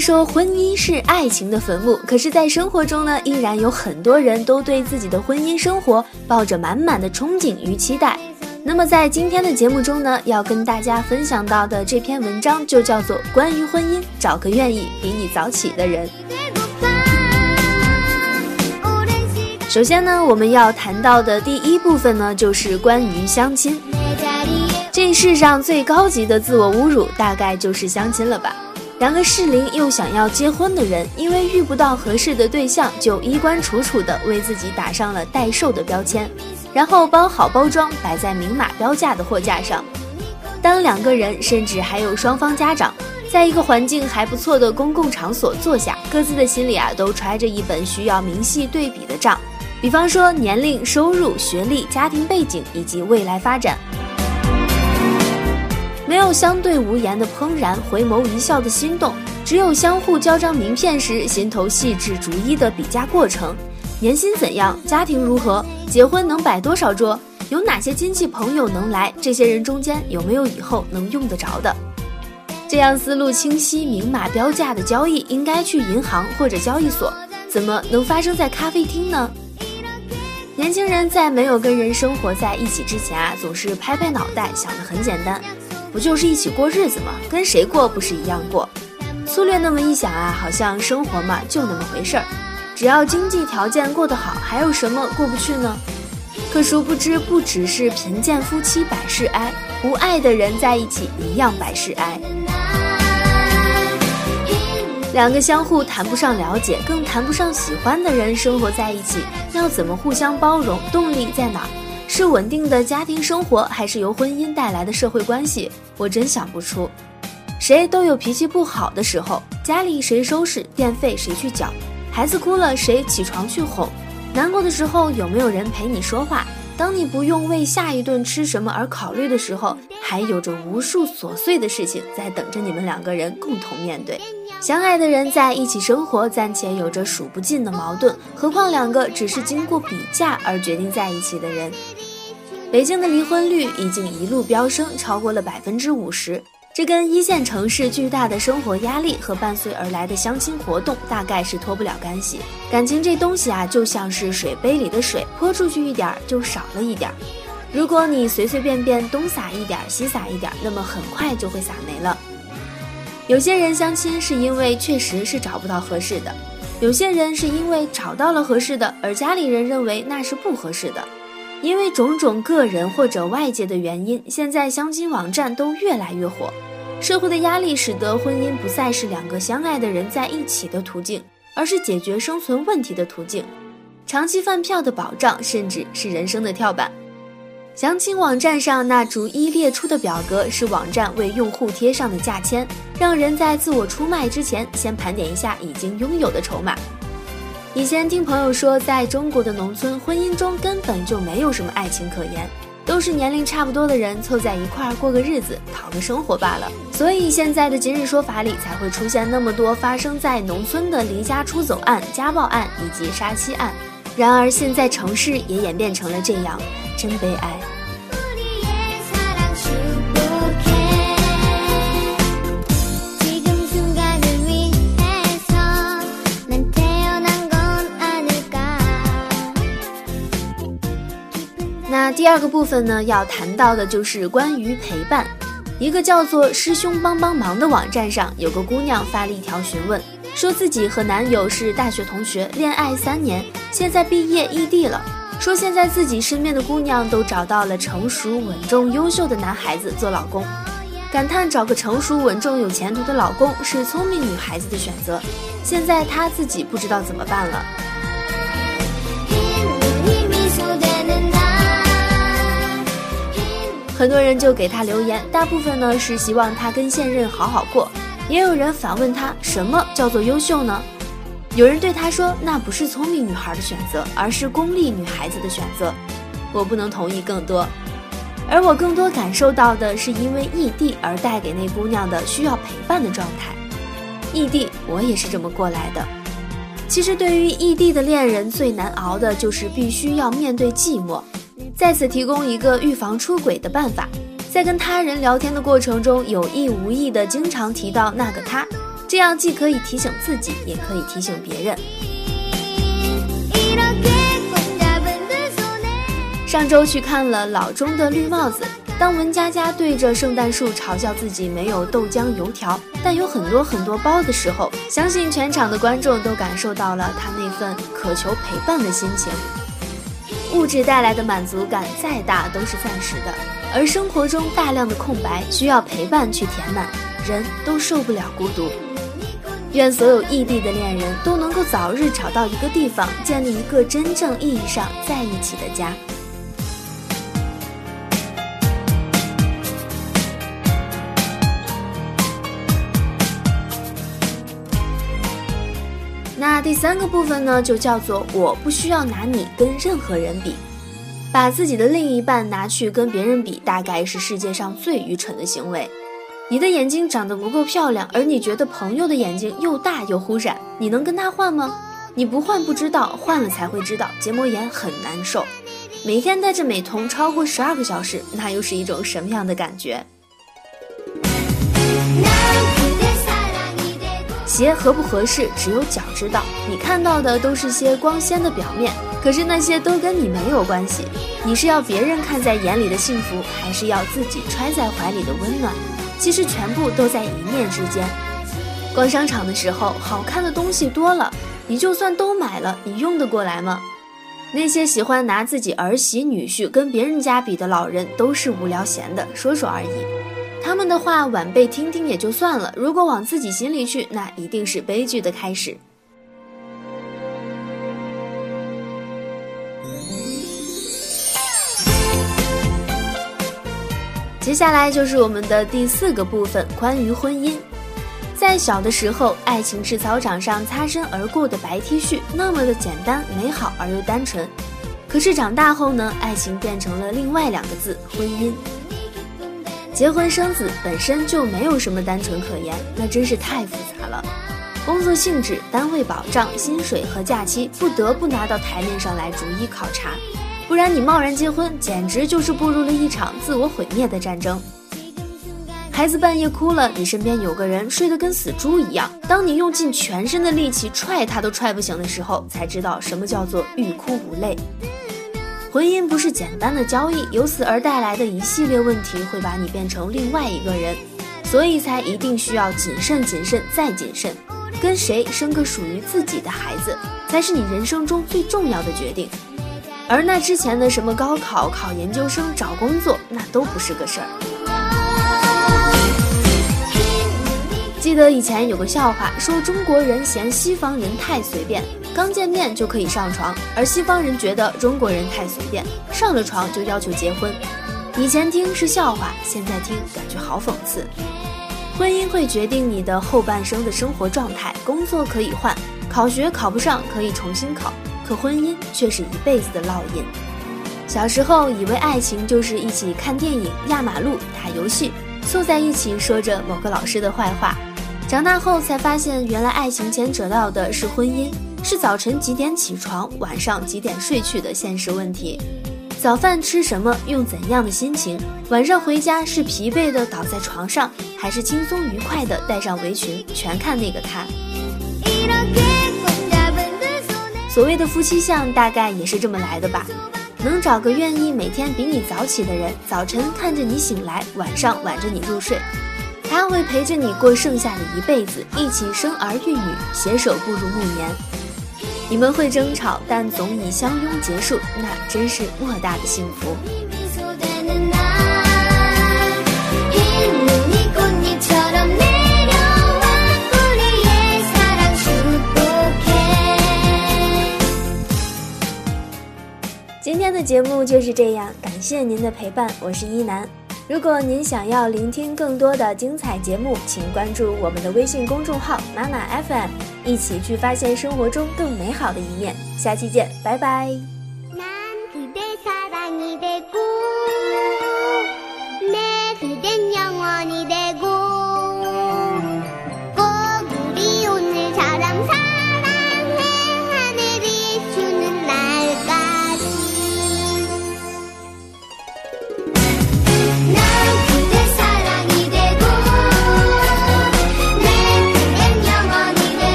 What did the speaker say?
说婚姻是爱情的坟墓，可是，在生活中呢，依然有很多人都对自己的婚姻生活抱着满满的憧憬与期待。那么，在今天的节目中呢，要跟大家分享到的这篇文章就叫做《关于婚姻，找个愿意比你早起的人》。首先呢，我们要谈到的第一部分呢，就是关于相亲。这世上最高级的自我侮辱，大概就是相亲了吧。两个适龄又想要结婚的人，因为遇不到合适的对象，就衣冠楚楚地为自己打上了待售的标签，然后包好包装摆在明码标价的货架上。当两个人，甚至还有双方家长，在一个环境还不错的公共场所坐下，各自的心里啊都揣着一本需要明细对比的账，比方说年龄、收入、学历、家庭背景以及未来发展。没有相对无言的怦然，回眸一笑的心动，只有相互交张名片时心头细致逐一的比价过程。年薪怎样？家庭如何？结婚能摆多少桌？有哪些亲戚朋友能来？这些人中间有没有以后能用得着的？这样思路清晰、明码标价的交易，应该去银行或者交易所，怎么能发生在咖啡厅呢？年轻人在没有跟人生活在一起之前啊，总是拍拍脑袋，想的很简单。不就是一起过日子吗？跟谁过不是一样过？粗略那么一想啊，好像生活嘛就那么回事儿，只要经济条件过得好，还有什么过不去呢？可殊不知，不只是贫贱夫妻百事哀，不爱的人在一起一样百事哀。两个相互谈不上了解，更谈不上喜欢的人生活在一起，要怎么互相包容？动力在哪？是稳定的家庭生活，还是由婚姻带来的社会关系？我真想不出。谁都有脾气不好的时候，家里谁收拾，电费谁去缴，孩子哭了谁起床去哄，难过的时候有没有人陪你说话？当你不用为下一顿吃什么而考虑的时候，还有着无数琐碎的事情在等着你们两个人共同面对。相爱的人在一起生活，暂且有着数不尽的矛盾，何况两个只是经过比价而决定在一起的人。北京的离婚率已经一路飙升，超过了百分之五十。这跟一线城市巨大的生活压力和伴随而来的相亲活动大概是脱不了干系。感情这东西啊，就像是水杯里的水，泼出去一点儿就少了一点儿。如果你随随便便东撒一点儿西撒一点儿，那么很快就会撒没了。有些人相亲是因为确实是找不到合适的，有些人是因为找到了合适的，而家里人认为那是不合适的。因为种种个人或者外界的原因，现在相亲网站都越来越火。社会的压力使得婚姻不再是两个相爱的人在一起的途径，而是解决生存问题的途径，长期饭票的保障，甚至是人生的跳板。相亲网站上那逐一列出的表格，是网站为用户贴上的价签，让人在自我出卖之前，先盘点一下已经拥有的筹码。以前听朋友说，在中国的农村，婚姻中根本就没有什么爱情可言，都是年龄差不多的人凑在一块儿过个日子，讨个生活罢了。所以现在的今日说法里才会出现那么多发生在农村的离家出走案、家暴案以及杀妻案。然而现在城市也演变成了这样，真悲哀。第二个部分呢，要谈到的就是关于陪伴。一个叫做“师兄帮帮忙”的网站上，有个姑娘发了一条询问，说自己和男友是大学同学，恋爱三年，现在毕业异地了，说现在自己身边的姑娘都找到了成熟、稳重、优秀的男孩子做老公，感叹找个成熟、稳重、有前途的老公是聪明女孩子的选择。现在她自己不知道怎么办了。很多人就给他留言，大部分呢是希望他跟现任好好过，也有人反问他什么叫做优秀呢？有人对他说那不是聪明女孩的选择，而是功利女孩子的选择。我不能同意更多，而我更多感受到的是因为异地而带给那姑娘的需要陪伴的状态。异地，我也是这么过来的。其实对于异地的恋人，最难熬的就是必须要面对寂寞。在此提供一个预防出轨的办法，在跟他人聊天的过程中，有意无意的经常提到那个他，这样既可以提醒自己，也可以提醒别人。上周去看了老钟的绿帽子，当文佳佳对着圣诞树嘲笑自己没有豆浆油条，但有很多很多包的时候，相信全场的观众都感受到了他那份渴求陪伴的心情。物质带来的满足感再大都是暂时的，而生活中大量的空白需要陪伴去填满，人都受不了孤独。愿所有异地的恋人都能够早日找到一个地方，建立一个真正意义上在一起的家。第三个部分呢，就叫做我不需要拿你跟任何人比，把自己的另一半拿去跟别人比，大概是世界上最愚蠢的行为。你的眼睛长得不够漂亮，而你觉得朋友的眼睛又大又忽闪，你能跟他换吗？你不换不知道，换了才会知道，结膜炎很难受。每天戴着美瞳超过十二个小时，那又是一种什么样的感觉？鞋合不合适，只有脚知道。你看到的都是些光鲜的表面，可是那些都跟你没有关系。你是要别人看在眼里的幸福，还是要自己揣在怀里的温暖？其实全部都在一念之间。逛商场的时候，好看的东西多了，你就算都买了，你用得过来吗？那些喜欢拿自己儿媳女婿跟别人家比的老人，都是无聊闲的，说说而已。他们的话晚辈听听也就算了，如果往自己心里去，那一定是悲剧的开始。接下来就是我们的第四个部分，关于婚姻。在小的时候，爱情是操场上擦身而过的白 T 恤，那么的简单、美好而又单纯。可是长大后呢，爱情变成了另外两个字：婚姻。结婚生子本身就没有什么单纯可言，那真是太复杂了。工作性质、单位保障、薪水和假期不得不拿到台面上来逐一考察，不然你贸然结婚，简直就是步入了一场自我毁灭的战争。孩子半夜哭了，你身边有个人睡得跟死猪一样，当你用尽全身的力气踹他都踹不醒的时候，才知道什么叫做欲哭无泪。婚姻不是简单的交易，由此而带来的一系列问题会把你变成另外一个人，所以才一定需要谨慎、谨慎再谨慎。跟谁生个属于自己的孩子，才是你人生中最重要的决定。而那之前的什么高考、考研究生、找工作，那都不是个事儿。记得以前有个笑话，说中国人嫌西方人太随便。刚见面就可以上床，而西方人觉得中国人太随便，上了床就要求结婚。以前听是笑话，现在听感觉好讽刺。婚姻会决定你的后半生的生活状态，工作可以换，考学考不上可以重新考，可婚姻却是一辈子的烙印。小时候以为爱情就是一起看电影、压马路、打游戏，凑在一起说着某个老师的坏话。长大后才发现，原来爱情牵扯到的是婚姻。是早晨几点起床，晚上几点睡去的现实问题。早饭吃什么，用怎样的心情？晚上回家是疲惫的倒在床上，还是轻松愉快的带上围裙？全看那个他。所谓的夫妻相，大概也是这么来的吧？能找个愿意每天比你早起的人，早晨看着你醒来，晚上挽着你入睡，他会陪着你过剩下的一辈子，一起生儿育女，携手步入暮年。你们会争吵，但总以相拥结束，那真是莫大的幸福。今天的节目就是这样，感谢您的陪伴，我是一楠。如果您想要聆听更多的精彩节目，请关注我们的微信公众号“妈妈 FM”，一起去发现生活中更美好的一面。下期见，拜拜。妈妈